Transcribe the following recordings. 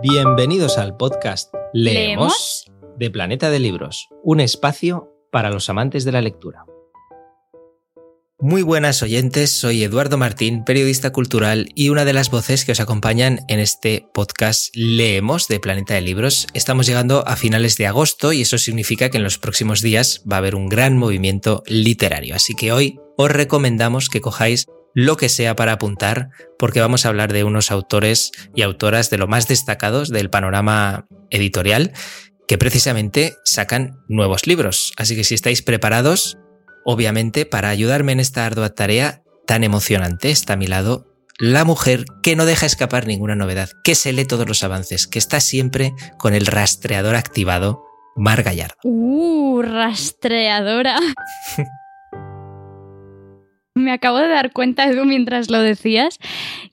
Bienvenidos al podcast Leemos, de Planeta de Libros, un espacio para los amantes de la lectura. Muy buenas oyentes, soy Eduardo Martín, periodista cultural y una de las voces que os acompañan en este podcast Leemos de Planeta de Libros. Estamos llegando a finales de agosto y eso significa que en los próximos días va a haber un gran movimiento literario. Así que hoy os recomendamos que cojáis lo que sea para apuntar, porque vamos a hablar de unos autores y autoras de lo más destacados del panorama editorial que precisamente sacan nuevos libros. Así que si estáis preparados, obviamente para ayudarme en esta ardua tarea tan emocionante está a mi lado la mujer que no deja escapar ninguna novedad, que se lee todos los avances, que está siempre con el rastreador activado, Mar Gallardo. Uh, rastreadora. me acabo de dar cuenta, Edu, mientras lo decías,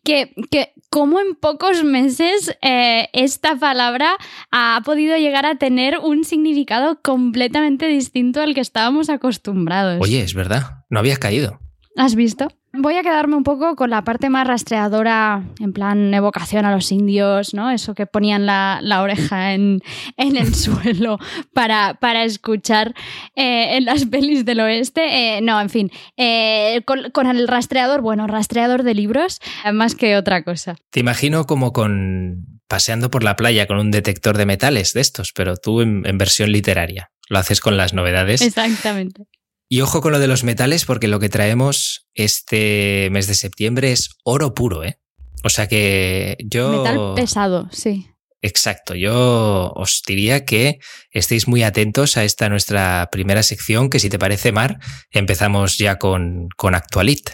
que, que como en pocos meses eh, esta palabra ha podido llegar a tener un significado completamente distinto al que estábamos acostumbrados. Oye, es verdad, no había caído. ¿Has visto? Voy a quedarme un poco con la parte más rastreadora, en plan evocación a los indios, ¿no? Eso que ponían la, oreja en, el suelo para, para escuchar eh, en las pelis del oeste. Eh, no, en fin, eh, con, el rastreador, bueno, rastreador de libros, más que otra cosa. Te imagino como con paseando por la playa con un detector de metales de estos, pero tú en versión literaria. Lo haces con las novedades. Exactamente. Y ojo con lo de los metales, porque lo que traemos este mes de septiembre es oro puro, ¿eh? O sea que yo. Metal pesado, sí. Exacto, yo os diría que estéis muy atentos a esta nuestra primera sección, que si te parece, Mar, empezamos ya con, con Actualit.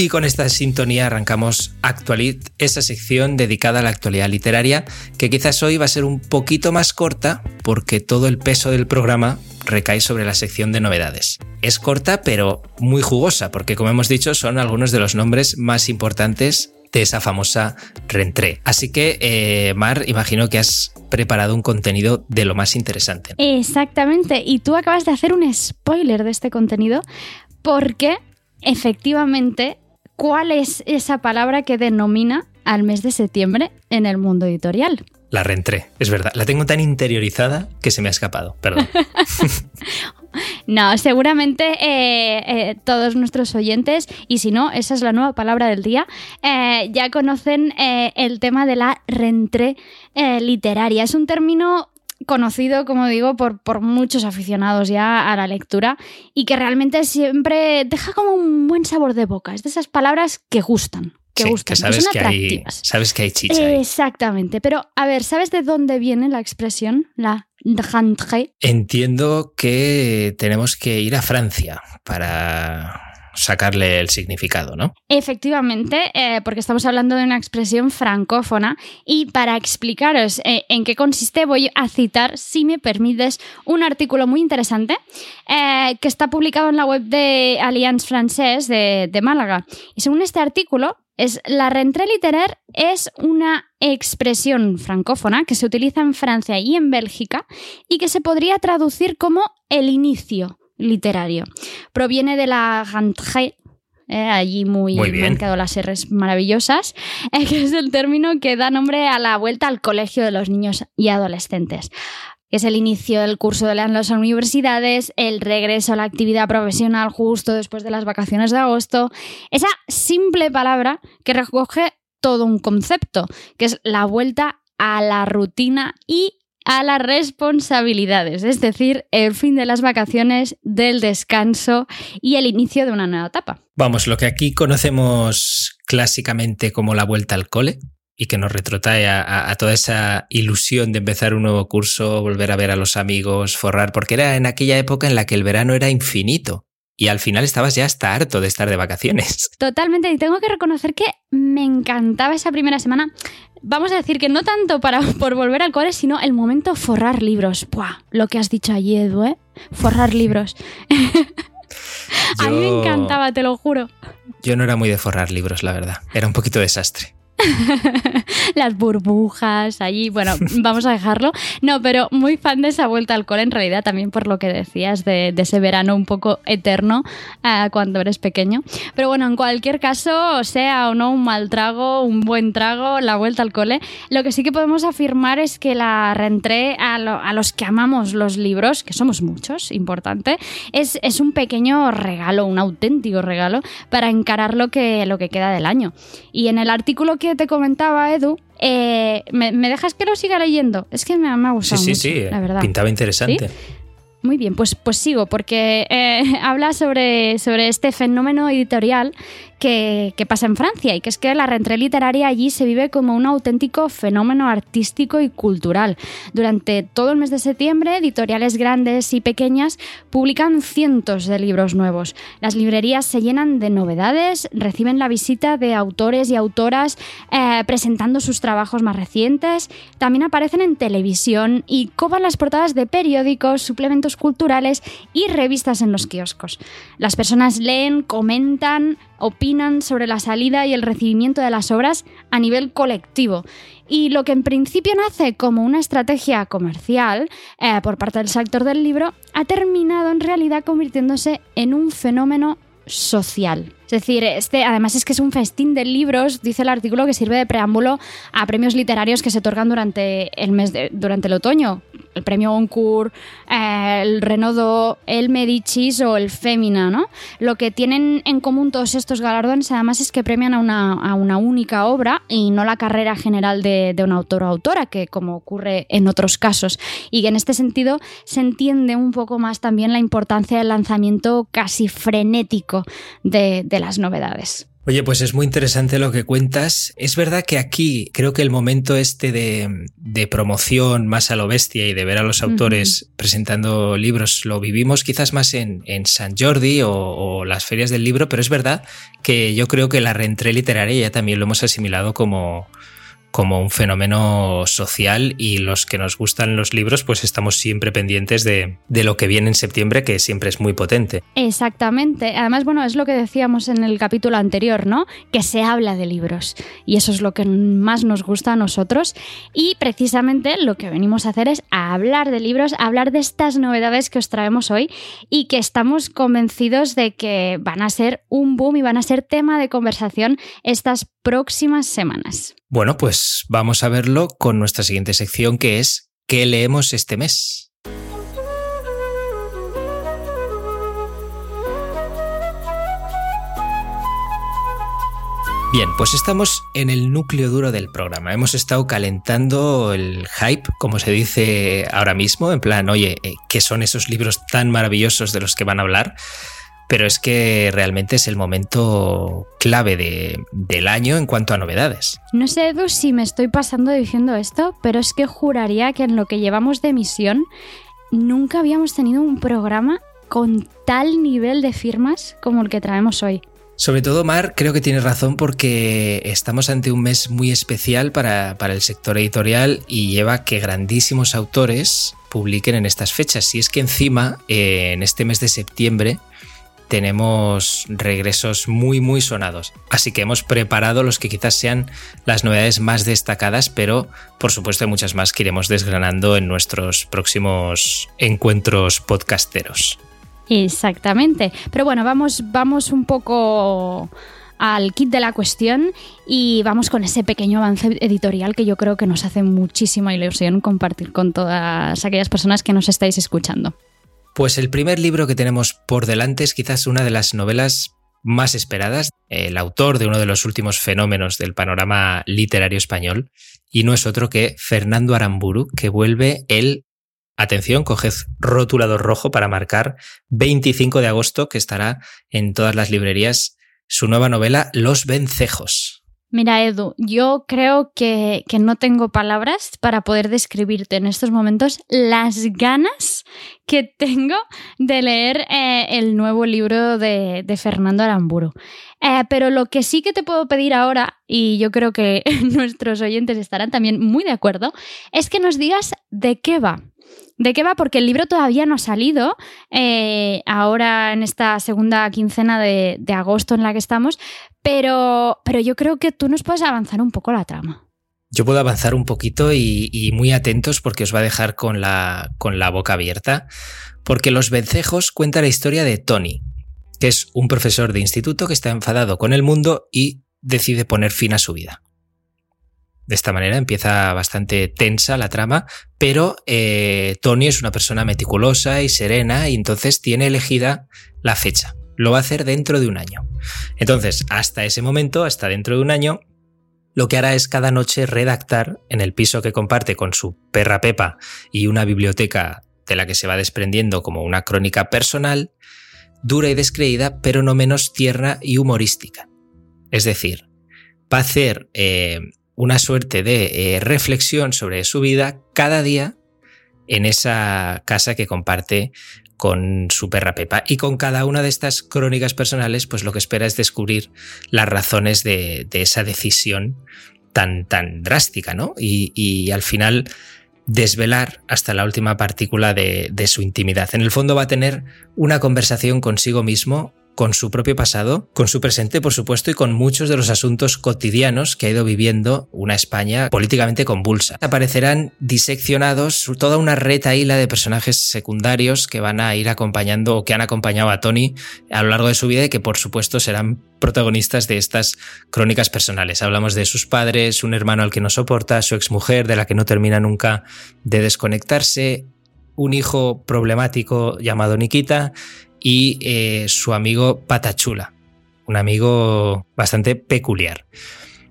Y con esta sintonía arrancamos Actualit, esa sección dedicada a la actualidad literaria, que quizás hoy va a ser un poquito más corta porque todo el peso del programa recae sobre la sección de novedades. Es corta pero muy jugosa porque como hemos dicho son algunos de los nombres más importantes de esa famosa rentrée. Así que, eh, Mar, imagino que has preparado un contenido de lo más interesante. Exactamente, y tú acabas de hacer un spoiler de este contenido porque efectivamente ¿Cuál es esa palabra que denomina al mes de septiembre en el mundo editorial? La reentré, es verdad. La tengo tan interiorizada que se me ha escapado, perdón. no, seguramente eh, eh, todos nuestros oyentes, y si no, esa es la nueva palabra del día, eh, ya conocen el tema de la reentré literaria. Es un término conocido, como digo, por, por muchos aficionados ya a la lectura y que realmente siempre deja como un buen sabor de boca. Es de esas palabras que gustan. Que gustan, que sabes, que hay, sabes que hay chicha. Exactamente. Pero, a ver, ¿sabes de dónde viene la expresión? La. Entiendo que tenemos que ir a Francia para sacarle el significado, ¿no? Efectivamente, eh, porque estamos hablando de una expresión francófona y para explicaros eh, en qué consiste voy a citar, si me permites, un artículo muy interesante eh, que está publicado en la web de Allianz Française de, Málaga. Y según este artículo, es la rentrée literaire es una expresión francófona que se utiliza en Francia y en Bélgica y que se podría traducir como el inicio literario. Proviene de la rentrée, eh, allí muy, muy quedado las R's maravillosas, eh, que es el término que da nombre a la vuelta al colegio de los niños y adolescentes. Es el inicio del curso de las universidades, el regreso a la actividad profesional justo después de las vacaciones de agosto. Esa simple palabra que recoge todo un concepto, que es la vuelta a la rutina y a las responsabilidades, es decir, el fin de las vacaciones, del descanso y el inicio de una nueva etapa. Vamos, lo que aquí conocemos clásicamente como la vuelta al cole y que nos retrotrae a, toda esa ilusión de empezar un nuevo curso, volver a ver a los amigos, forrar, porque era en aquella época en la que el verano era infinito y al final estabas ya hasta harto de estar de vacaciones. Totalmente, y tengo que reconocer que me encantaba esa primera semana. Vamos a decir que no tanto para, por volver al cole, sino el momento forrar libros. Buah, lo que has dicho allí, Edu, ¿eh? Forrar libros. A mí me encantaba, te lo juro. Yo no era muy de forrar libros, la verdad. Era un poquito desastre. las burbujas allí. Bueno, vamos a dejarlo. No, pero muy fan de esa vuelta al cole en realidad también por lo que decías de, ese verano un poco eterno eh, cuando eres pequeño. Pero bueno, en cualquier caso, sea o no un mal trago, un buen trago, la vuelta al cole, lo que sí que podemos afirmar es que la reentré a, a los que amamos los libros, que somos muchos, importante, es, es un pequeño regalo, un auténtico regalo para encarar lo que, lo que queda del año. Y en el artículo que te comentaba, Edu, eh, ¿me, dejas que lo siga leyendo? Es que me, ha gustado sí, mucho, sí, la verdad. Pintaba interesante. Muy bien, pues, pues sigo, porque eh, habla sobre, sobre este fenómeno editorial que, pasa en Francia y que es que la rentrée literaria allí se vive como un auténtico fenómeno artístico y cultural. Durante todo el mes de septiembre, editoriales grandes y pequeñas publican cientos de libros nuevos. Las librerías se llenan de novedades, reciben la visita de autores y autoras eh, presentando sus trabajos más recientes, también aparecen en televisión y copan las portadas de periódicos, suplementos culturales y revistas en los kioscos. Las personas leen, comentan, opinan sobre la salida y el recibimiento de las obras a nivel colectivo. Y lo que en principio nace como una estrategia comercial eh, por parte del sector del libro ha terminado en realidad convirtiéndose en un fenómeno social. Es decir, este además es que es un festín de libros, dice el artículo, que sirve de preámbulo a premios literarios que se otorgan durante el mes de, durante el otoño. El premio Goncourt, eh, el Renaudot, el Medicis o el Femina, ¿no? Lo que tienen en común todos estos galardones además es que premian a una, única obra y no la carrera general de, un autor o autora, que como ocurre en otros casos. Y en este sentido se entiende un poco más también la importancia del lanzamiento casi frenético de las novedades. Oye, pues es muy interesante lo que cuentas. Es verdad que aquí creo que el momento este de, promoción más a lo bestia y de ver a los autores presentando libros lo vivimos quizás más en, San Jordi o, las ferias del libro, pero es verdad que yo creo que la reentré literaria ya también lo hemos asimilado como, como un fenómeno social y los que nos gustan los libros pues estamos siempre pendientes de, lo que viene en septiembre que siempre es muy potente. Exactamente. Además, bueno, es lo que decíamos en el capítulo anterior, ¿no? Que se habla de libros y eso es lo que más nos gusta a nosotros y precisamente lo que venimos a hacer es hablar de libros, hablar de estas novedades que os traemos hoy y que estamos convencidos de que van a ser un boom y van a ser tema de conversación estas próximas semanas. Bueno, pues vamos a verlo con nuestra siguiente sección que es ¿Qué leemos este mes? Bien, pues estamos en el núcleo duro del programa. Hemos estado calentando el hype, como se dice ahora mismo, en plan, oye, eh, ¿qué son esos libros tan maravillosos de los que van a hablar? Pero es que realmente es el momento clave del año en cuanto a novedades. No sé, Edu, si me estoy pasando diciendo esto, pero es que juraría que en lo que llevamos de emisión nunca habíamos tenido un programa con tal nivel de firmas como el que traemos hoy. Sobre todo, Mar, creo que tienes razón porque estamos ante un mes muy especial para, el sector editorial y lleva que grandísimos autores publiquen en estas fechas. Y es que encima, eh, en este mes de septiembre, tenemos regresos muy muy sonados. Así que hemos preparado los que quizás sean las novedades más destacadas, pero por supuesto hay muchas más que iremos desgranando en nuestros próximos encuentros podcasteros. Exactamente. Pero bueno, vamos, vamos un poco al kit de la cuestión y vamos con ese pequeño avance editorial que yo creo que nos hace muchísima ilusión compartir con todas aquellas personas que nos estáis escuchando. Pues el primer libro que tenemos por delante es quizás una de las novelas más esperadas, el autor de uno de los últimos fenómenos del panorama literario español, y no es otro que Fernando Aramburu, que vuelve el, atención, coged rotulador rojo para marcar 25 de agosto, que estará en todas las librerías, su nueva novela Los Vencejos. Mira, Edu, yo creo que, no tengo palabras para poder describirte en estos momentos las ganas que tengo de leer eh, el nuevo libro de, Fernando Aramburu. Eh, pero lo que sí que te puedo pedir ahora, y yo creo que nuestros oyentes estarán también muy de acuerdo, es que nos digas de qué va. ¿De qué va? Porque el libro todavía no ha salido, eh, ahora en esta segunda quincena de, agosto en la que estamos, pero, pero yo creo que tú nos puedes avanzar un poco la trama. Yo puedo avanzar un poquito y, muy atentos porque os va a dejar con la, con la boca abierta, porque Los Vencejos cuenta la historia de Tony, que es un profesor de instituto que está enfadado con el mundo y decide poner fin a su vida. De esta manera empieza bastante tensa la trama, pero eh, Tony es una persona meticulosa y serena y entonces tiene elegida la fecha. Lo va a hacer dentro de un año. Entonces, hasta ese momento, hasta dentro de un año, lo que hará es cada noche redactar en el piso que comparte con su perra Pepa y una biblioteca de la que se va desprendiendo como una crónica personal, dura y descreída, pero no menos tierna y humorística. Es decir, va a hacer eh, una suerte de eh, reflexión sobre su vida cada día en esa casa que comparte con su perra Pepa. Y con cada una de estas crónicas personales, pues lo que espera es descubrir las razones de, esa decisión tan, tan drástica, ¿no? Y, al final desvelar hasta la última partícula de, de su intimidad. En el fondo va a tener una conversación consigo mismo con su propio pasado, con su presente, por supuesto, y con muchos de los asuntos cotidianos que ha ido viviendo una España políticamente convulsa. Aparecerán diseccionados toda una retaíla de personajes secundarios que van a ir acompañando o que han acompañado a Tony a lo largo de su vida y que, por supuesto, serán protagonistas de estas crónicas personales. Hablamos de sus padres, un hermano al que no soporta, su exmujer de la que no termina nunca de desconectarse, un hijo problemático llamado Nikita y eh, su amigo Patachula, un amigo bastante peculiar.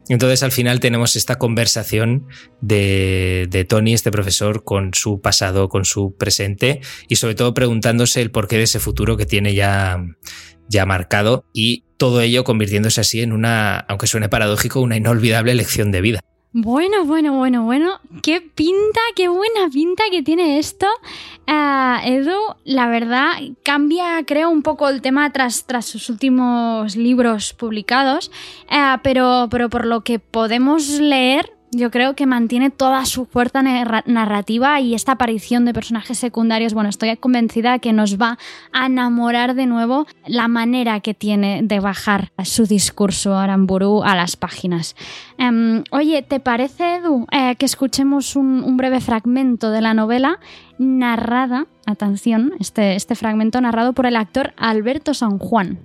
Entonces al final tenemos esta conversación de, de, Tony, este profesor, con su pasado, con su presente y sobre todo preguntándose el porqué de ese futuro que tiene ya, ya marcado y todo ello convirtiéndose así en una, aunque suene paradójico, una inolvidable lección de vida. Bueno, bueno, bueno, bueno. Qué pinta, qué buena pinta que tiene esto. Uh, Edu, la verdad, cambia, creo, un poco el tema tras, tras sus últimos libros publicados. Uh, pero, pero por lo que podemos leer, yo creo que mantiene toda su fuerza narrativa y esta aparición de personajes secundarios, bueno, estoy convencida que nos va a enamorar de nuevo la manera que tiene de bajar su discurso Aramburu a las páginas. Em, oye, ¿te parece, Edu, eh, que escuchemos un, breve fragmento de la novela narrada, atención, este, este fragmento narrado por el actor Alberto San Juan?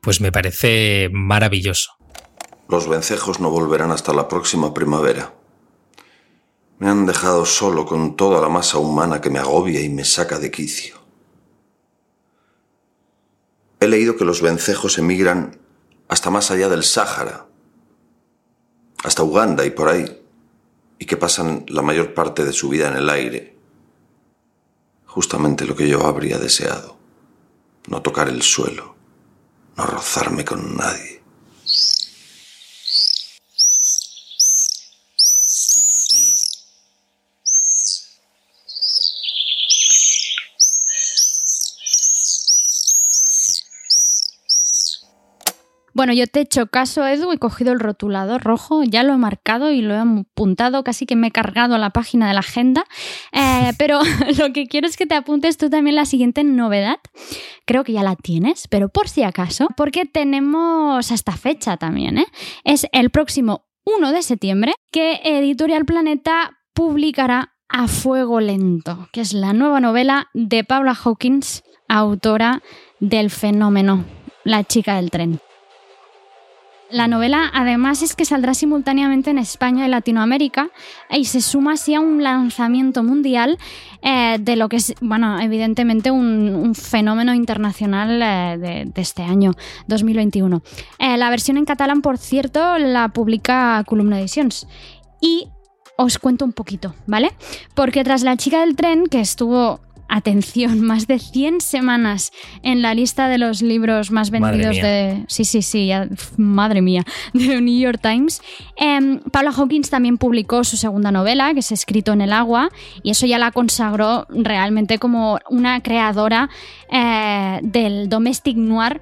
Pues me parece maravilloso. Los vencejos no volverán hasta la próxima primavera. Me han dejado solo con toda la masa humana que me agobia y me saca de quicio. He leído que los vencejos emigran hasta más allá del Sáhara, hasta Uganda y por ahí, y que pasan la mayor parte de su vida en el aire. Justamente lo que yo habría deseado, no tocar el suelo, no rozarme con nadie. Bueno, yo te he hecho caso, Edu, he cogido el rotulador rojo, ya lo he marcado y lo he apuntado, casi que me he cargado la página de la agenda. Eh, pero lo que quiero es que te apuntes tú también la siguiente novedad. Creo que ya la tienes, pero por si acaso, porque tenemos hasta fecha también. ¿eh? Es el próximo 1 de septiembre que Editorial Planeta publicará A Fuego Lento, que es la nueva novela de Paula Hawkins, autora del fenómeno La chica del tren. La novela además es que saldrá simultáneamente en España y Latinoamérica y se suma así a un lanzamiento mundial eh, de lo que es, bueno, evidentemente un, fenómeno internacional eh, de, este año, 2021. Eh, la versión en catalán, por cierto, la publica Columna Editions. Y os cuento un poquito, ¿vale? Porque tras La chica del tren, que estuvo atención, más de 100 semanas en la lista de los libros más vendidos de... Sí, sí, sí, madre mía, de New York Times. Eh, Paula Hawkins también publicó su segunda novela, que es Escrito en el agua, y eso ya la consagró realmente como una creadora eh, del domestic noir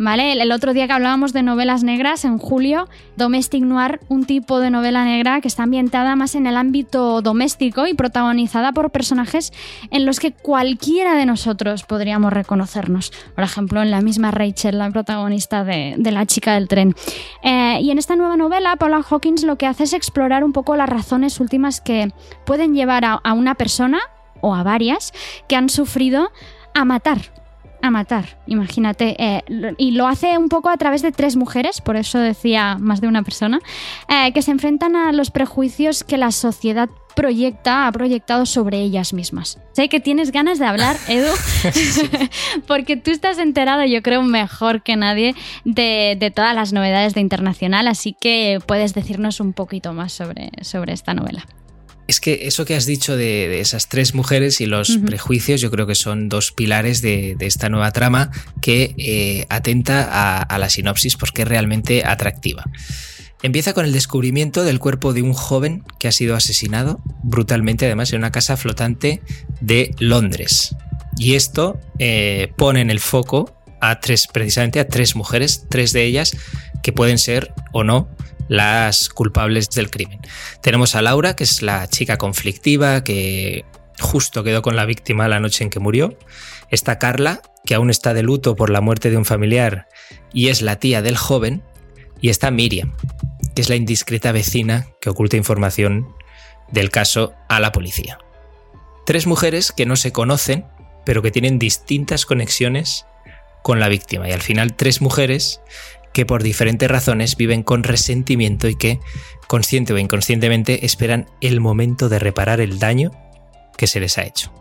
¿vale? El, otro día que hablábamos de novelas negras, en julio, Domestic Noir, un tipo de novela negra que está ambientada más en el ámbito doméstico y protagonizada por personajes en los que cualquiera de nosotros podríamos reconocernos. Por ejemplo, en la misma Rachel, la protagonista de, La chica del tren. Eh, y en esta nueva novela, Paula Hawkins lo que hace es explorar un poco las razones últimas que pueden llevar a una persona o a varias que han sufrido a matar a matar, imagínate. Eh, y lo hace un poco a través de tres mujeres, por eso decía más de una persona, eh, que se enfrentan a los prejuicios que la sociedad proyecta, ha proyectado sobre ellas mismas. Sé que tienes ganas de hablar, Edu, porque tú estás enterado, yo creo, mejor que nadie de, de, todas las novedades de Internacional, así que puedes decirnos un poquito más sobre, sobre esta novela. Es que eso que has dicho de, esas tres mujeres y los prejuicios, yo creo que son dos pilares de, esta nueva trama que eh, atenta a, la sinopsis porque es realmente atractiva. Empieza con el descubrimiento del cuerpo de un joven que ha sido asesinado brutalmente, además, en una casa flotante de Londres. Y esto eh, pone en el foco a tres, precisamente a tres mujeres, tres de ellas que pueden ser o no las culpables del crimen. Tenemos a Laura, que es la chica conflictiva que justo quedó con la víctima la noche en que murió. Está Carla, que aún está de luto por la muerte de un familiar y es la tía del joven. Y está Miriam, que es la indiscreta vecina que oculta información del caso a la policía. Tres mujeres que no se conocen, pero que tienen distintas conexiones con la víctima. Y al final tres mujeres que por diferentes razones viven con resentimiento y que, consciente o inconscientemente, esperan el momento de reparar el daño que se les ha hecho.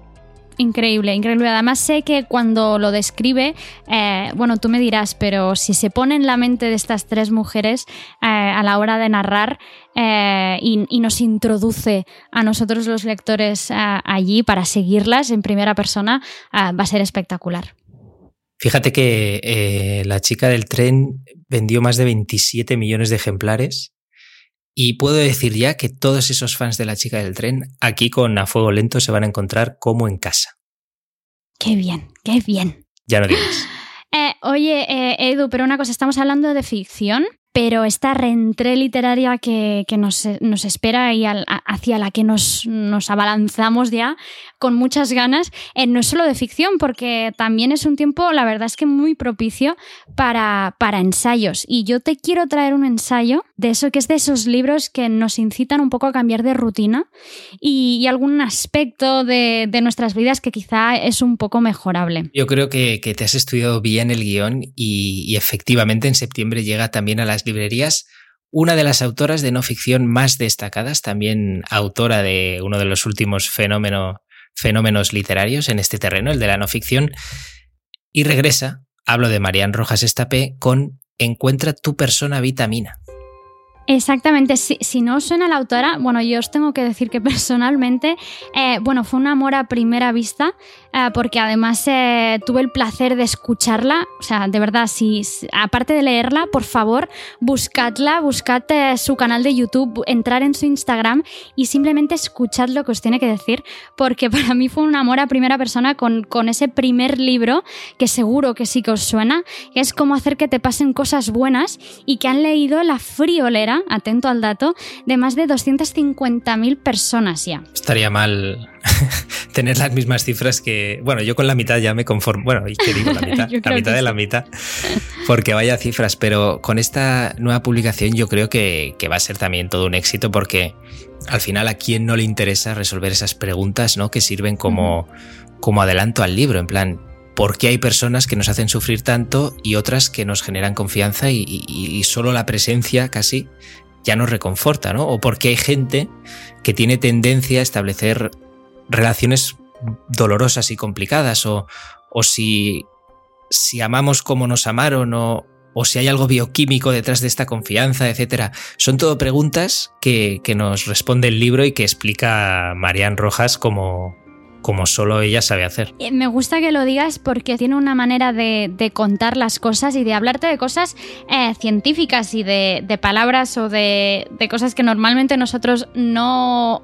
Increíble, increíble. Además sé que cuando lo describe, eh, bueno, tú me dirás, pero si se pone en la mente de estas tres mujeres eh, a la hora de narrar eh, y, nos introduce a nosotros los lectores allí para seguirlas en primera persona, va a ser espectacular. Fíjate que eh, la chica del tren vendió más de 27 millones de ejemplares y puedo decir ya que todos esos fans de la chica del tren aquí con A Fuego Lento se van a encontrar como en casa. Qué bien, qué bien. Ya no digas. Eh, oye, eh, Edu, pero una cosa, estamos hablando de ficción pero esta reentré literaria que, nos, espera y hacia la que nos, abalanzamos ya con muchas ganas, eh, no solo de ficción, porque también es un tiempo, la verdad es que muy propicio para, para ensayos. Y yo te quiero traer un ensayo de eso que es de esos libros que nos incitan un poco a cambiar de rutina y, algún aspecto de, nuestras vidas que quizá es un poco mejorable. Yo creo que, te has estudiado bien el guion y, y efectivamente en septiembre llega también a las librerías una de las autoras de no ficción más destacadas, también autora de uno de los últimos fenómenos literarios en este terreno, el de la no ficción, y regresa, hablo de Marian Rojas Estapé, con Encuentra tu persona vitamina. Exactamente, si, no os suena la autora, bueno, yo os tengo que decir que personalmente, eh, bueno, fue un amor a primera vista, eh, porque además eh, tuve el placer de escucharla, o sea, de verdad, si, aparte de leerla, por favor, buscadla, buscad su canal de YouTube, entrar en su Instagram y simplemente escuchad lo que os tiene que decir, porque para mí fue un amor a primera persona con, con ese primer libro, que seguro que sí que os suena, que es cómo hacer que te pasen cosas buenas y que han leído La friolera atento al dato, de más de 250.000 personas ya. Estaría mal tener las mismas cifras que. Bueno, yo con la mitad ya me conformo. Bueno, ¿y qué digo? La mitad, la mitad de la mitad. Porque vaya cifras, pero con esta nueva publicación yo creo que, va a ser también todo un éxito porque al final a quién no le interesa resolver esas preguntas, ¿no? Que sirven como, como adelanto al libro, en plan, por qué hay personas que nos hacen sufrir tanto y otras que nos generan confianza y, solo la presencia casi ya nos reconforta, ¿no? O por qué hay gente que tiene tendencia a establecer relaciones dolorosas y complicadas, o, o si, si amamos como nos amaron, o, o si hay algo bioquímico detrás de esta confianza, etc. Son todo preguntas que, que nos responde el libro y que explica Marian Rojas como, como solo ella sabe hacer. Eh, me gusta que lo digas porque tiene una manera de, contar las cosas y de hablarte de cosas eh, científicas y de, palabras o de, cosas que normalmente nosotros no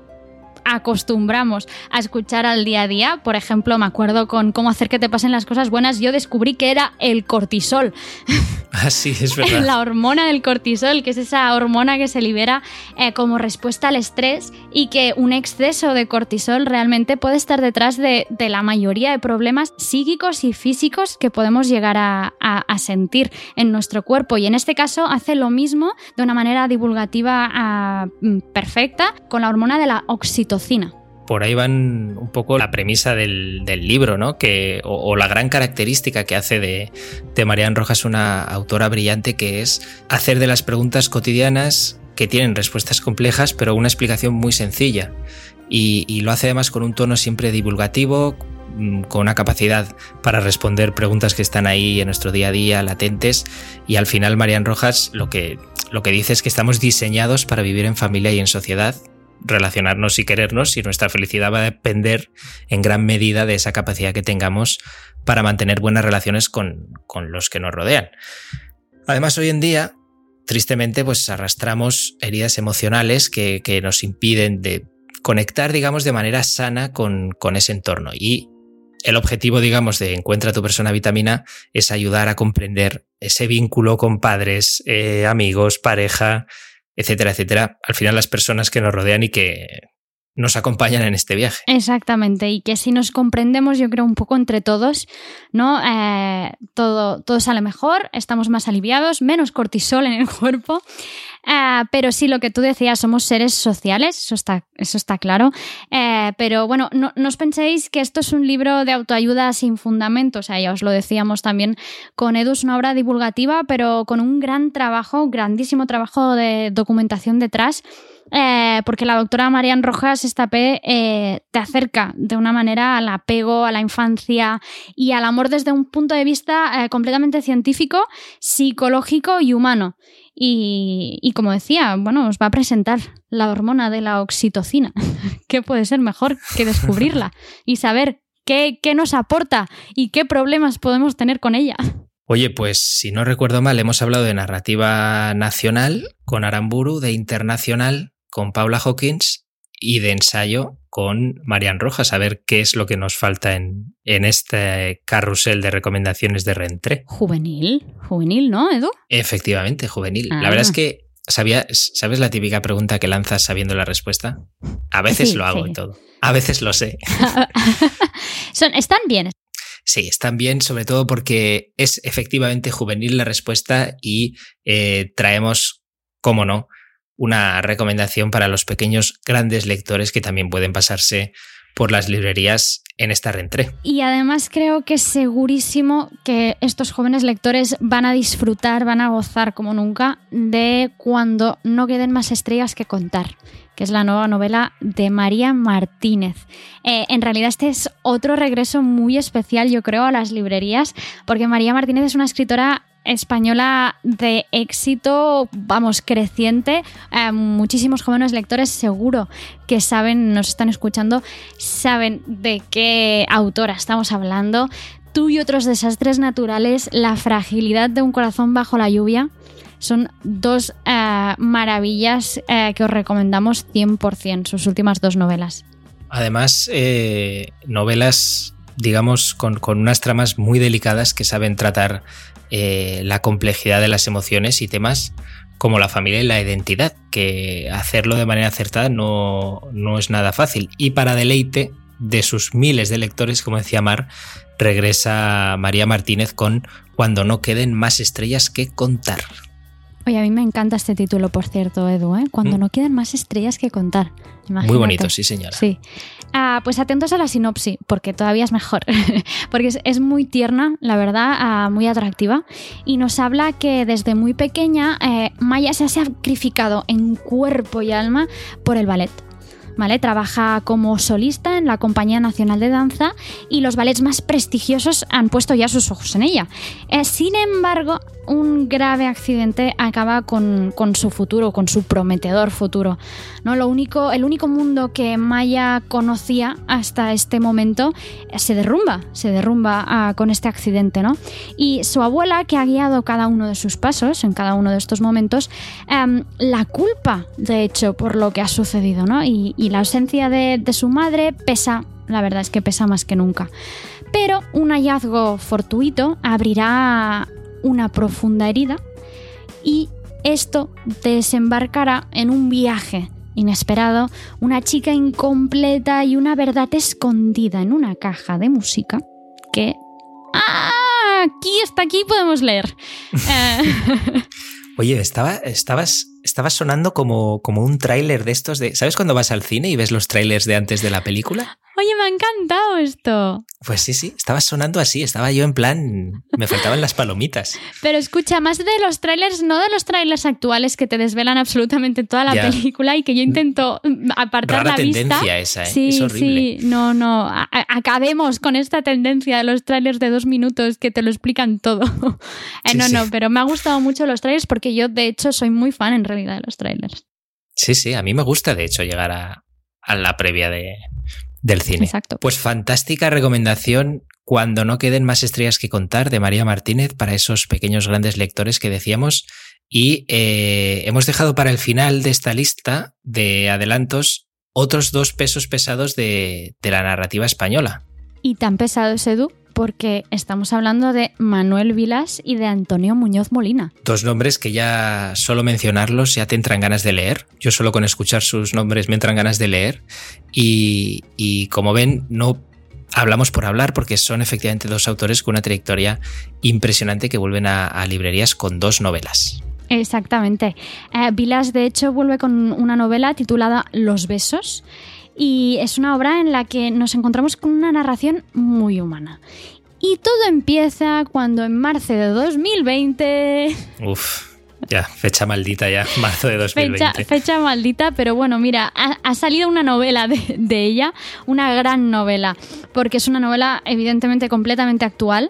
acostumbramos a escuchar al día a día. Por ejemplo, me acuerdo con cómo hacer que te pasen las cosas buenas, yo descubrí que era el cortisol. Ah, sí, es verdad. La hormona del cortisol, que es esa hormona que se libera eh, como respuesta al estrés y que un exceso de cortisol realmente puede estar detrás de, la mayoría de problemas psíquicos y físicos que podemos llegar a, sentir en nuestro cuerpo. Y en este caso hace lo mismo de una manera divulgativa ah, mm, perfecta con la hormona de la oxitocina por ahí van un poco la premisa del, libro, ¿no? Que, o, la gran característica que hace de, de Marian Rojas una autora brillante, que es hacer de las preguntas cotidianas que tienen respuestas complejas, pero una explicación muy sencilla. Y, lo hace además con un tono siempre divulgativo, mm, con una capacidad para responder preguntas que están ahí en nuestro día a día, latentes. Y al final, Marian Rojas lo que, lo que dice es que estamos diseñados para vivir en familia y en sociedad relacionarnos y querernos y nuestra felicidad va a depender en gran medida de esa capacidad que tengamos para mantener buenas relaciones con, los que nos rodean. Además, hoy en día, tristemente, pues arrastramos heridas emocionales que, nos impiden de conectar, digamos, de manera sana con, ese entorno. Y el objetivo, digamos, de Encuentra tu persona vitamina es ayudar a comprender ese vínculo con padres, eh, amigos, pareja, etcétera, etcétera, al final las personas que nos rodean y que nos acompañan en este viaje. Exactamente, y que si nos comprendemos, yo creo, un poco entre todos, ¿no? Eh, todo, todo sale mejor, estamos más aliviados, menos cortisol en el cuerpo Ah, pero sí, lo que tú decías, somos seres sociales, eso está, eso está claro. Eh, pero bueno, no, os penséis que esto es un libro de autoayuda sin fundamento, o sea, ya os lo decíamos también con Edu, es una obra divulgativa, pero con un gran trabajo, grandísimo trabajo de documentación detrás. Eh, porque la doctora Marian Rojas Estapé eh, te acerca de una manera al apego, a la infancia y al amor desde un punto de vista completamente científico, psicológico y humano. Y, como decía, bueno, os va a presentar la hormona de la oxitocina. ¿Qué puede ser mejor que descubrirla y saber qué, qué nos aporta y qué problemas podemos tener con ella? Oye, pues si no recuerdo mal, hemos hablado de narrativa nacional con Aramburu, de internacional con Paula Hawkins y de ensayo con Marian Rojas, a ver qué es lo que nos falta en, en este carrusel de recomendaciones de Rentré. Juvenil, juvenil, ¿no, Edu? Efectivamente, juvenil. La verdad es ah. que sabía, ¿sabes la típica pregunta que lanzas sabiendo la respuesta? A veces lo hago y todo. A veces lo sé. Son, están bien. Sí, están bien, sobre todo porque es efectivamente juvenil la respuesta y eh, traemos, cómo no, una recomendación para los pequeños grandes lectores que también pueden pasarse por las librerías en esta rentré. Y además creo que segurísimo que estos jóvenes lectores van a disfrutar, van a gozar como nunca de cuando no queden más estrellas que contar que es la nueva novela de María Martínez. Eh, en realidad este es otro regreso muy especial, yo creo, a las librerías, porque María Martínez es una escritora española de éxito, vamos, creciente. Eh, muchísimos jóvenes lectores seguro que saben, nos están escuchando, saben de qué autora estamos hablando. Tú y otros desastres naturales, la fragilidad de un corazón bajo la lluvia. Son dos eh, maravillas eh, que os recomendamos 100%, sus últimas dos novelas. Además, novelas, digamos, con, con, unas tramas muy delicadas que saben tratar eh, la complejidad de las emociones y temas como la familia y la identidad, que hacerlo de manera acertada no, no es nada fácil. Y para deleite de sus miles de lectores, como decía Mar, regresa María Martínez con Cuando no queden más estrellas que contar. Oye, a mí me encanta este título, por cierto, Edu, ¿eh? Cuando mm. no quedan más estrellas que contar. Muy bonito, sí, señora. Sí. Ah, pues atentos a la sinopsis, porque todavía es mejor. porque es, muy tierna, la verdad, ah, muy atractiva. Y nos habla que desde muy pequeña eh, Maya se ha sacrificado en cuerpo y alma por el ballet. Trabaja como solista en la Compañía Nacional de Danza y los ballets más prestigiosos han puesto ya sus ojos en ella. Eh, sin embargo, un grave accidente acaba con, su futuro, con su prometedor futuro. ¿no? Lo único, el único mundo que Maya conocía hasta este momento eh, se derrumba, se derrumba ah, con este accidente. ¿no? Y su abuela, que ha guiado cada uno de sus pasos en cada uno de estos momentos, em, la culpa, de hecho, por lo que ha sucedido. ¿no? Y la ausencia de, de su madre pesa, la verdad es que pesa más que nunca. Pero un hallazgo fortuito abrirá una profunda herida y esto desembarcará en un viaje inesperado, una chica incompleta y una verdad escondida en una caja de música que... ¡Ah! Aquí, hasta aquí podemos leer. Eh, Oye, estaba, estabas, estabas sonando como, como un tráiler de estos de. ¿Sabes cuando vas al cine y ves los trailers de antes de la película? Oye, me ha encantado esto. Pues sí, sí, estaba sonando así, estaba yo en plan. Me faltaban las palomitas. Pero escucha, más de los trailers, no de los trailers actuales que te desvelan absolutamente toda la Ya. película y que yo intento apartar Rara la vista. tendencia esa, ¿eh? Sí, es horrible. sí, no, no. A- acabemos con esta tendencia de los trailers de dos minutos que te lo explican todo. Eh, Sí, no, sí. no, pero me ha gustado mucho los trailers porque yo, de hecho, soy muy fan en de los trailers. Sí, sí, a mí me gusta, de hecho, llegar a, a la previa de, del cine. Exacto. Pues fantástica recomendación cuando no queden más estrellas que contar de María Martínez para esos pequeños grandes lectores que decíamos. Y eh, hemos dejado para el final de esta lista de adelantos otros dos pesos pesados de, de la narrativa española. Y tan pesado es Edu porque estamos hablando de Manuel Vilas y de Antonio Muñoz Molina. Dos nombres que ya solo mencionarlos ya te entran ganas de leer. Yo solo con escuchar sus nombres me entran ganas de leer. Y, y como ven, no hablamos por hablar porque son efectivamente dos autores con una trayectoria impresionante que vuelven a, a librerías con dos novelas. Exactamente. Eh, Vilas, de hecho, vuelve con una novela titulada Los besos y es una obra en la que nos encontramos con una narración muy humana. Y todo empieza cuando en marzo de 2020... Uf, ya, fecha maldita ya, marzo de Fecha, 2020. fecha maldita, pero bueno, mira, ha, ha salido una novela de, de ella, una gran novela, porque es una novela evidentemente completamente actual.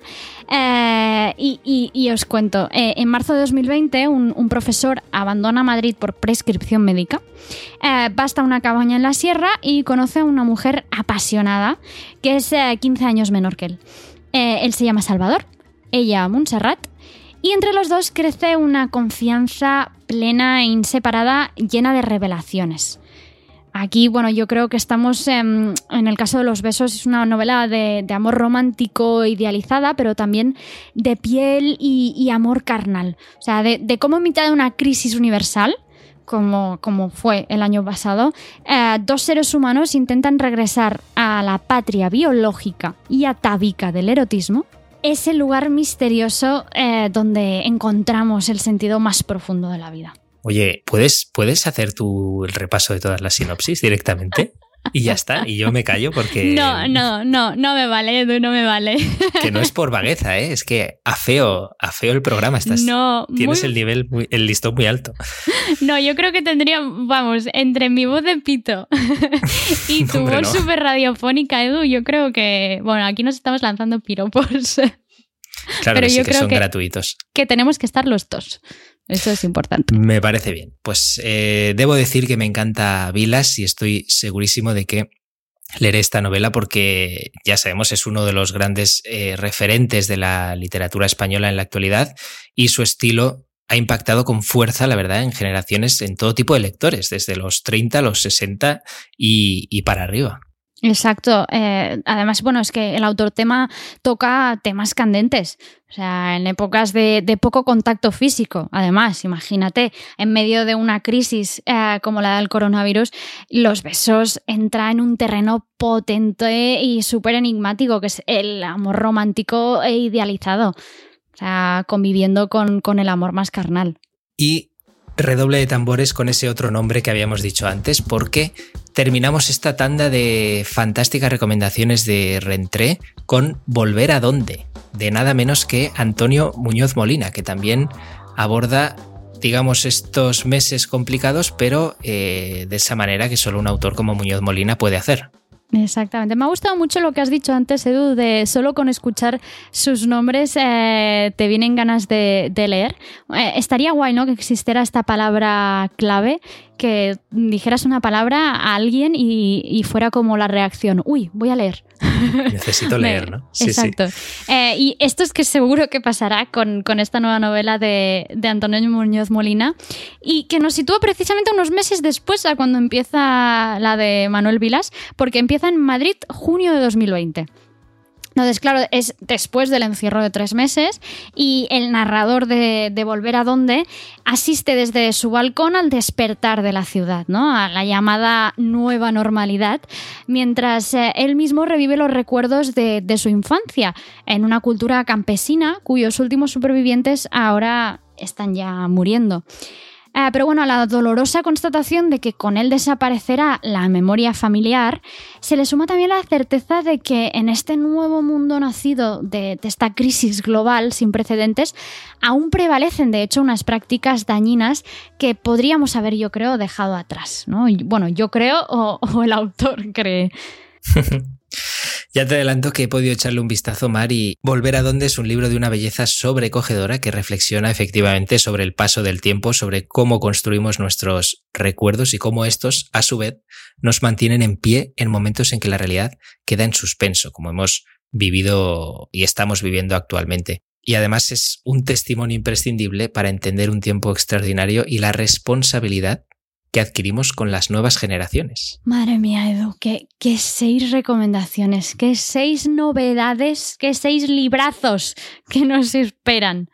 Eh, y, y- y os cuento, eh, en marzo de 2020 un, un profesor abandona Madrid por prescripción médica, eh, va hasta una cabaña en la sierra y conoce a una mujer apasionada que es eh, 15 años menor que él. Eh, él se llama Salvador, ella Montserrat, y entre los dos crece una confianza plena e inseparada, llena de revelaciones. Aquí, bueno, yo creo que estamos en el caso de los besos, es una novela de, amor romántico idealizada, pero también de piel y, amor carnal. O sea, de, de cómo en mitad de una crisis universal, como, como fue el año pasado, eh, dos seres humanos intentan regresar a la patria biológica y atávica del erotismo es el lugar misterioso eh, donde encontramos el sentido más profundo de la vida. Oye, ¿puedes, ¿puedes hacer tú el repaso de todas las sinopsis directamente? Y ya está, y yo me callo porque... No, no, no, no me vale, Edu, no me vale. Que no es por vagueza, ¿eh? es que afeo, afeo el programa. Estás, no, tienes muy- el nivel, muy- el listón muy alto. no, yo creo que tendría, vamos, entre mi voz de pito y tu voz no. súper radiofónica, Edu, yo creo que, bueno, aquí nos estamos lanzando piropos Claro Pero que sí, yo que creo son que- gratuitos. que tenemos que estar los dos. Eso es importante. Me parece bien. Pues eh, debo decir que me encanta Vilas y estoy segurísimo de que leeré esta novela porque ya sabemos es uno de los grandes eh, referentes de la literatura española en la actualidad y su estilo ha impactado con fuerza, la verdad, en generaciones, en todo tipo de lectores, desde los 30, los 60 y, y para arriba. Exacto. Eh, además, bueno, es que el autor tema toca temas candentes. O sea, en épocas de, poco contacto físico. Además, imagínate, en medio de una crisis eh, como la del coronavirus, los besos entran en un terreno potente y súper enigmático, que es el amor romántico e idealizado. O sea, conviviendo con, con el amor más carnal. Y redoble de tambores con ese otro nombre que habíamos dicho antes, porque terminamos esta tanda de fantásticas recomendaciones de Rentré con Volver a dónde, de nada menos que Antonio Muñoz Molina, que también aborda, digamos, estos meses complicados, pero eh, de esa manera que solo un autor como Muñoz Molina puede hacer. Exactamente. Me ha gustado mucho lo que has dicho antes, Edu, de solo con escuchar sus nombres eh, te vienen ganas de, leer. Eh, estaría guay, ¿no? Que existiera esta palabra clave, que dijeras una palabra a alguien y fuera como la reacción, uy, voy a leer. necesito leer, ¿no? Exacto. Eh, y esto es que seguro que pasará con, esta nueva novela de, de, Antonio Muñoz Molina y que nos sitúa precisamente unos meses después a cuando empieza la de Manuel Vilas, porque empieza en Madrid junio de 2020. Entonces, claro, es después del encierro de tres meses y el narrador de, Volver a Dónde asiste desde su balcón al despertar de la ciudad, ¿no? A la llamada nueva normalidad, mientras eh, él mismo revive los recuerdos de, de su infancia en una cultura campesina cuyos últimos supervivientes ahora están ya muriendo. Eh, pero bueno, a la dolorosa constatación de que con él desaparecerá la memoria familiar, se le suma también la certeza de que en este nuevo mundo nacido de, esta crisis global sin precedentes, aún prevalecen de hecho unas prácticas dañinas que podríamos haber, yo creo, dejado atrás. ¿no? Bueno, yo creo o, o el autor cree. Ya te adelanto que he podido echarle un vistazo, Mar, y Volver a donde es un libro de una belleza sobrecogedora que reflexiona efectivamente sobre el paso del tiempo, sobre cómo construimos nuestros recuerdos y cómo estos, a su vez, nos mantienen en pie en momentos en que la realidad queda en suspenso, como hemos vivido y estamos viviendo actualmente. Y además es un testimonio imprescindible para entender un tiempo extraordinario y la responsabilidad que adquirimos con las nuevas generaciones. Madre mía, Edu, qué, seis recomendaciones, qué seis novedades, qué seis librazos que nos esperan.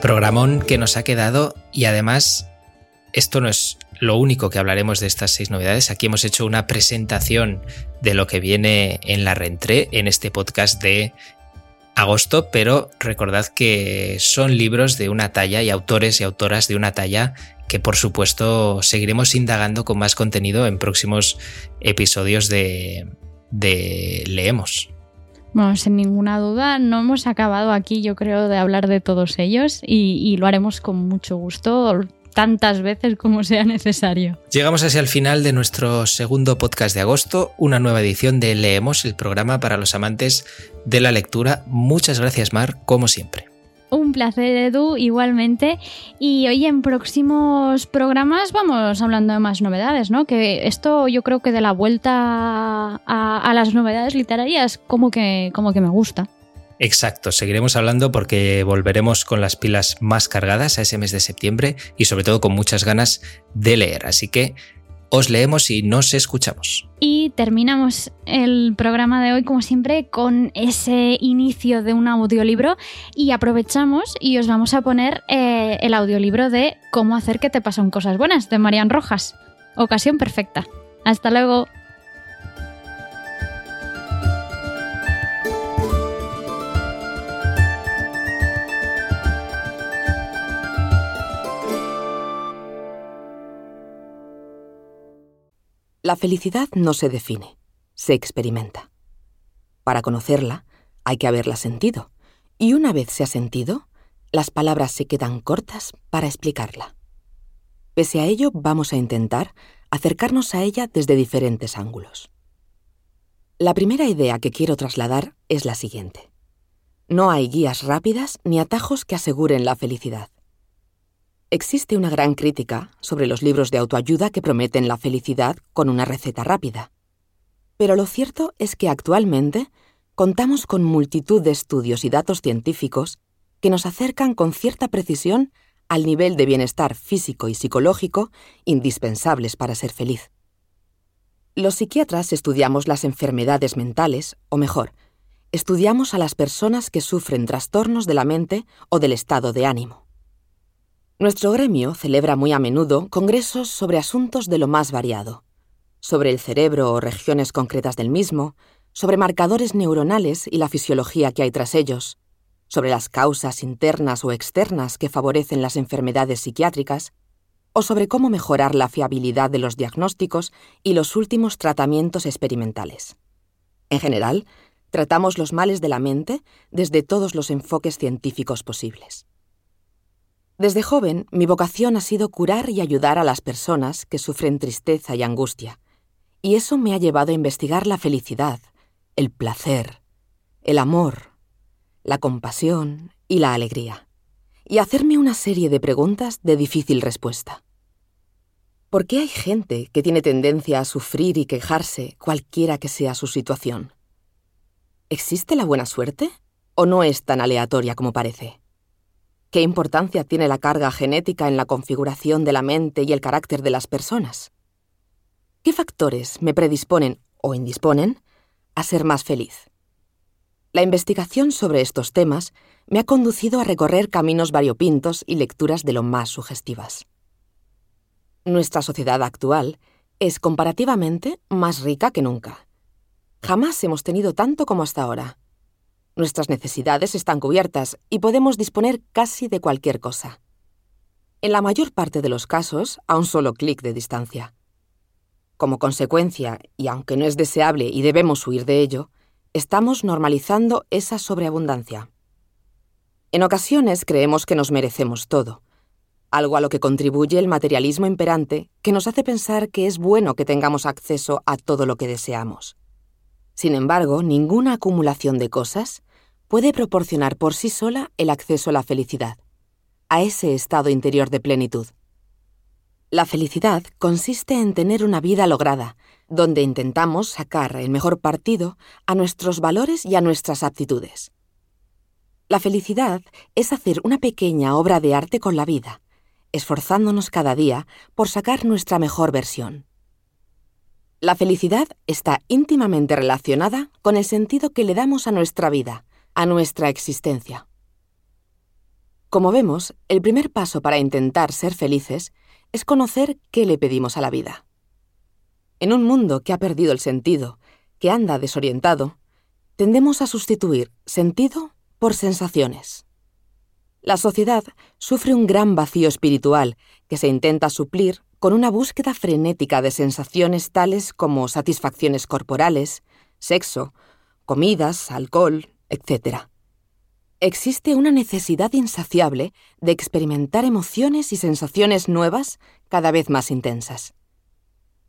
Programón que nos ha quedado y además esto no es lo único que hablaremos de estas seis novedades. Aquí hemos hecho una presentación de lo que viene en la rentré en este podcast de agosto, pero recordad que son libros de una talla y autores y autoras de una talla que por supuesto seguiremos indagando con más contenido en próximos episodios de, Leemos. Bueno, sin ninguna duda, no hemos acabado aquí, yo creo, de hablar de todos ellos y lo haremos con mucho gusto tantas veces como sea necesario. Llegamos así al final de nuestro segundo podcast de agosto, una nueva edición de Leemos, el programa para los amantes de la lectura. Muchas gracias, Mar, como siempre. Un placer, Edu, igualmente. Y hoy en próximos programas vamos hablando de más novedades, ¿no? Que esto yo creo que de la vuelta a, las novedades literarias como que, como que me gusta. Exacto, seguiremos hablando porque volveremos con las pilas más cargadas a ese mes de septiembre y sobre todo con muchas ganas de leer. Así que os leemos y nos escuchamos. Y terminamos el programa de hoy, como siempre, con ese inicio de un audiolibro y aprovechamos y os vamos a poner eh, el audiolibro de Cómo hacer que te pasen cosas buenas de Marian Rojas. Ocasión perfecta. Hasta luego. La felicidad no se define, se experimenta. Para conocerla, hay que haberla sentido, y una vez se ha sentido, las palabras se quedan cortas para explicarla. Pese a ello, vamos a intentar acercarnos a ella desde diferentes ángulos. La primera idea que quiero trasladar es la siguiente. No hay guías rápidas ni atajos que aseguren la felicidad. Existe una gran crítica sobre los libros de autoayuda que prometen la felicidad con una receta rápida. Pero lo cierto es que actualmente contamos con multitud de estudios y datos científicos que nos acercan con cierta precisión al nivel de bienestar físico y psicológico indispensables para ser feliz. Los psiquiatras estudiamos las enfermedades mentales, o mejor, estudiamos a las personas que sufren trastornos de la mente o del estado de ánimo. Nuestro gremio celebra muy a menudo congresos sobre asuntos de lo más variado, sobre el cerebro o regiones concretas del mismo, sobre marcadores neuronales y la fisiología que hay tras ellos, sobre las causas internas o externas que favorecen las enfermedades psiquiátricas, o sobre cómo mejorar la fiabilidad de los diagnósticos y los últimos tratamientos experimentales. En general, tratamos los males de la mente desde todos los enfoques científicos posibles. Desde joven, mi vocación ha sido curar y ayudar a las personas que sufren tristeza y angustia, y eso me ha llevado a investigar la felicidad, el placer, el amor, la compasión y la alegría. y hacerme una serie de preguntas de difícil respuesta. ¿Por qué hay gente que tiene tendencia a sufrir y quejarse cualquiera que sea su situación? ¿Existe la buena suerte o no es tan aleatoria como parece? ¿Qué importancia tiene la carga genética en la configuración de la mente y el carácter de las personas? ¿Qué factores me predisponen o indisponen a ser más feliz? La investigación sobre estos temas me ha conducido a recorrer caminos variopintos y lecturas de lo más sugestivas. Nuestra sociedad actual es comparativamente más rica que nunca. Jamás hemos tenido tanto como hasta ahora. Nuestras necesidades están cubiertas y podemos disponer casi de cualquier cosa. En la mayor parte de los casos, a un solo clic de distancia. Como consecuencia, y aunque no es deseable y debemos huir de ello, estamos normalizando esa sobreabundancia. En ocasiones creemos que nos merecemos todo, algo a lo que contribuye el materialismo imperante que nos hace pensar que es bueno que tengamos acceso a todo lo que deseamos. Sin embargo, ninguna acumulación de cosas puede proporcionar por sí sola el acceso a la felicidad, a ese estado interior de plenitud. La felicidad consiste en tener una vida lograda, donde intentamos sacar el mejor partido a nuestros valores y a nuestras aptitudes. La felicidad es hacer una pequeña obra de arte con la vida, esforzándonos cada día por sacar nuestra mejor versión. La felicidad está íntimamente relacionada con el sentido que le damos a nuestra vida, a nuestra existencia. Como vemos, el primer paso para intentar ser felices es conocer qué le pedimos a la vida. En un mundo que ha perdido el sentido, que anda desorientado, tendemos a sustituir sentido por sensaciones. La sociedad sufre un gran vacío espiritual que se intenta suplir con una búsqueda frenética de sensaciones tales como satisfacciones corporales, sexo, comidas, alcohol, etc. Existe una necesidad insaciable de experimentar emociones y sensaciones nuevas cada vez más intensas.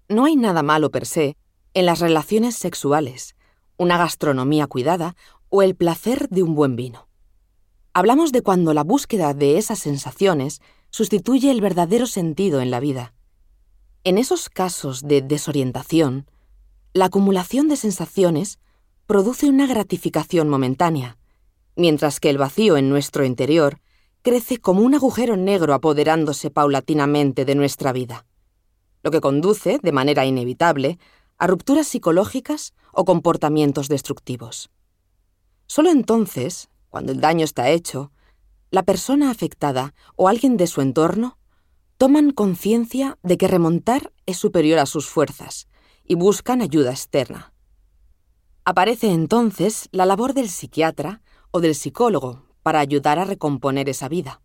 No hay nada malo per se en las relaciones sexuales, una gastronomía cuidada o el placer de un buen vino. Hablamos de cuando la búsqueda de esas sensaciones sustituye el verdadero sentido en la vida. En esos casos de desorientación, la acumulación de sensaciones produce una gratificación momentánea, mientras que el vacío en nuestro interior crece como un agujero negro apoderándose paulatinamente de nuestra vida, lo que conduce, de manera inevitable, a rupturas psicológicas o comportamientos destructivos. Solo entonces, cuando el daño está hecho, la persona afectada o alguien de su entorno toman conciencia de que remontar es superior a sus fuerzas y buscan ayuda externa. Aparece entonces la labor del psiquiatra o del psicólogo para ayudar a recomponer esa vida.